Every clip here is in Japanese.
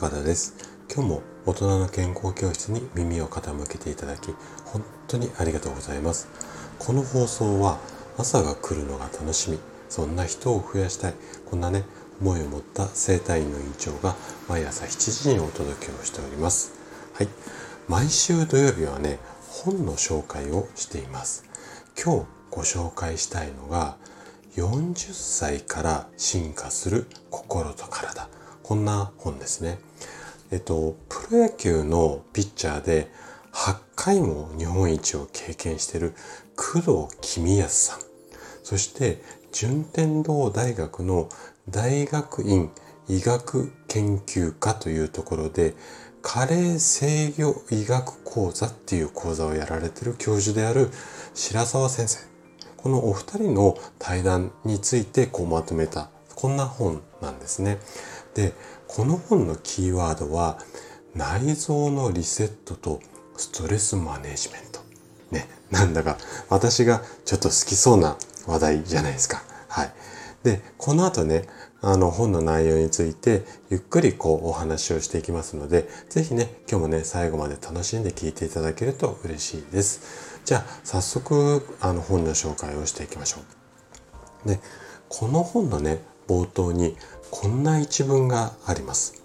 高田です。今日も大人の健康教室に耳を傾けていただき本当にありがとうございます。この放送は朝が来るのが楽しみそんな人を増やしたいこんなね思いを持った生体院の院長が毎朝7時にお届けをしております。はい。毎週土曜日はね本の紹介をしています。今日ご紹介したいのが40歳から進化する心と体。こんな本ですね。えっとプロ野球のピッチャーで8回も日本一を経験している工藤公康さん。そして順天堂大学の大学院医学研究科というところで加齢制御医学講座っていう講座をやられてる教授である白沢先生。このお二人の対談についてこうまとめたこんな本なんですね。でこの本のキーワードは内臓のリセットとストレスマネジメント。ね、なんだか私がちょっと好きそうな話題じゃないですか。はい。で、この後ね、あの本の内容についてゆっくりこうお話をしていきますので、ぜひね、今日もね、最後まで楽しんで聞いていただけると嬉しいです。じゃあ、早速、あの本の紹介をしていきましょう。で、この本のね、冒頭にこんな一文があります。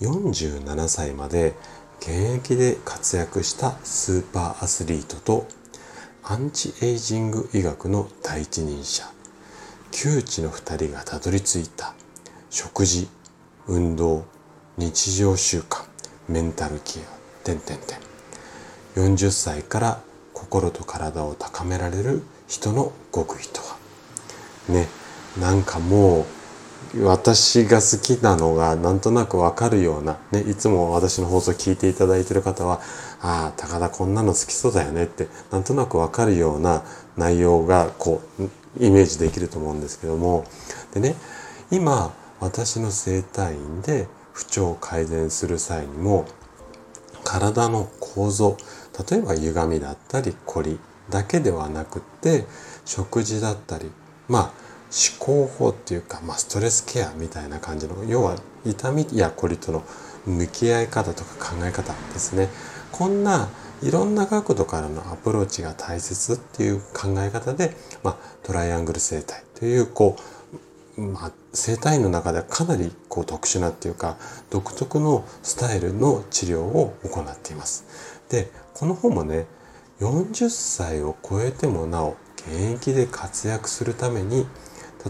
47歳まで現役で活躍したスーパーアスリートとアンチエイジング医学の第一人者窮地の2人がたどり着いた食事運動日常習慣メンタルケア点々点40歳から心と体を高められる人の極意とはねなんかもう私が好きなのがなんとなくわかるような、ね、いつも私の放送聞いていただいてる方は、ああ、高田こんなの好きそうだよねって、なんとなくわかるような内容がこう、イメージできると思うんですけども、でね、今、私の整体院で不調を改善する際にも、体の構造、例えば歪みだったり、凝りだけではなくって、食事だったり、まあ、思考法っていうか、まあ、ストレスケアみたいな感じの要は痛みやこりとの向き合い方とか考え方ですねこんないろんな角度からのアプローチが大切っていう考え方で、まあ、トライアングル生態というこう、まあ、生態の中ではかなりこう特殊なっていうか独特のスタイルの治療を行っています。でこの本もね40歳を超えてもなお現役で活躍するために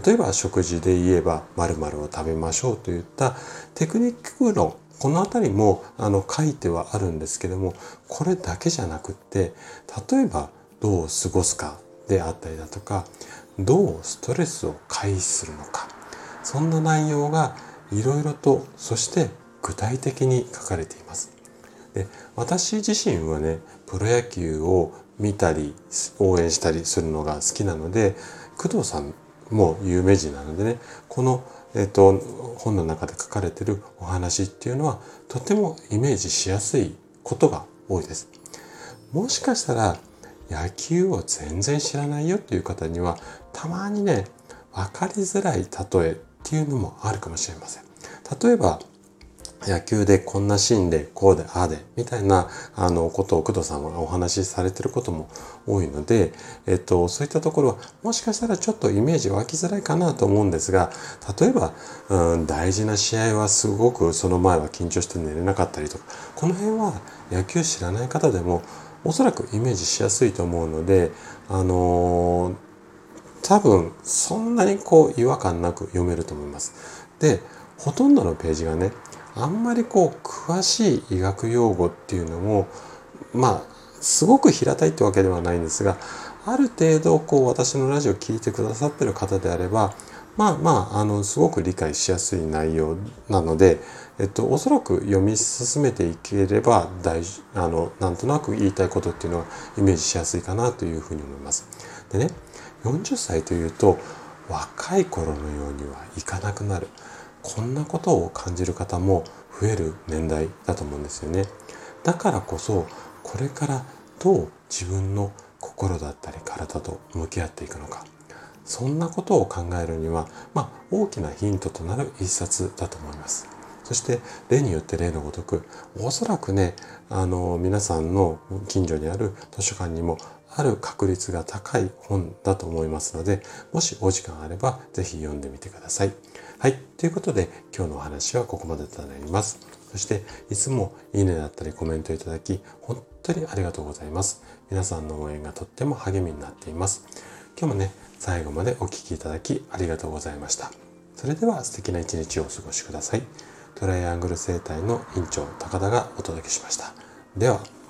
例えば食事で言えば〇〇を食べましょうといったテクニック論この辺りもあの書いてはあるんですけどもこれだけじゃなくって例えばどう過ごすかであったりだとかどうストレスを回避するのかそんな内容がいろいろとそして具体的に書かれています。で私自身はねプロ野球を見たり応援したりするのが好きなので工藤さんもう有名人なのでねこの、えーと、本の中で書かれてるお話っていうのはとてもイメージしやすいことが多いです。もしかしたら野球を全然知らないよっていう方にはたまにね分かりづらい例えっていうのもあるかもしれません。例えば野球でこんなシーンでこうでああでみたいなあのことを工藤さんはお話しされてることも多いので、えっと、そういったところはもしかしたらちょっとイメージ湧きづらいかなと思うんですが例えば、うん、大事な試合はすごくその前は緊張して寝れなかったりとかこの辺は野球知らない方でもおそらくイメージしやすいと思うのであのー、多分そんなにこう違和感なく読めると思います。でほとんどのページがねあんまりこう詳しい医学用語っていうのもまあすごく平たいってわけではないんですがある程度こう私のラジオを聴いてくださってる方であればまあまああのすごく理解しやすい内容なので、えっと、おそらく読み進めていければ大あのなんとなく言いたいことっていうのはイメージしやすいかなというふうに思います。でね40歳というと若い頃のようにはいかなくなる。こんなことを感じる方も増える年代だと思うんですよね。だからこそこれからどう自分の心だったり体と向き合っていくのかそんなことを考えるには、まあ、大きなヒントとなる一冊だと思います。そして例によって例のごとくおそらくねあの皆さんの近所にある図書館にもある確率が高い本だと思いますのでもしお時間あれば是非読んでみてください。はい。ということで今日のお話はここまでとなります。そしていつもいいねだったりコメントいただき本当にありがとうございます。皆さんの応援がとっても励みになっています。今日もね最後までお聴きいただきありがとうございました。それでは素敵な一日をお過ごしください。トライアングル生態の院長高田がお届けしました。では。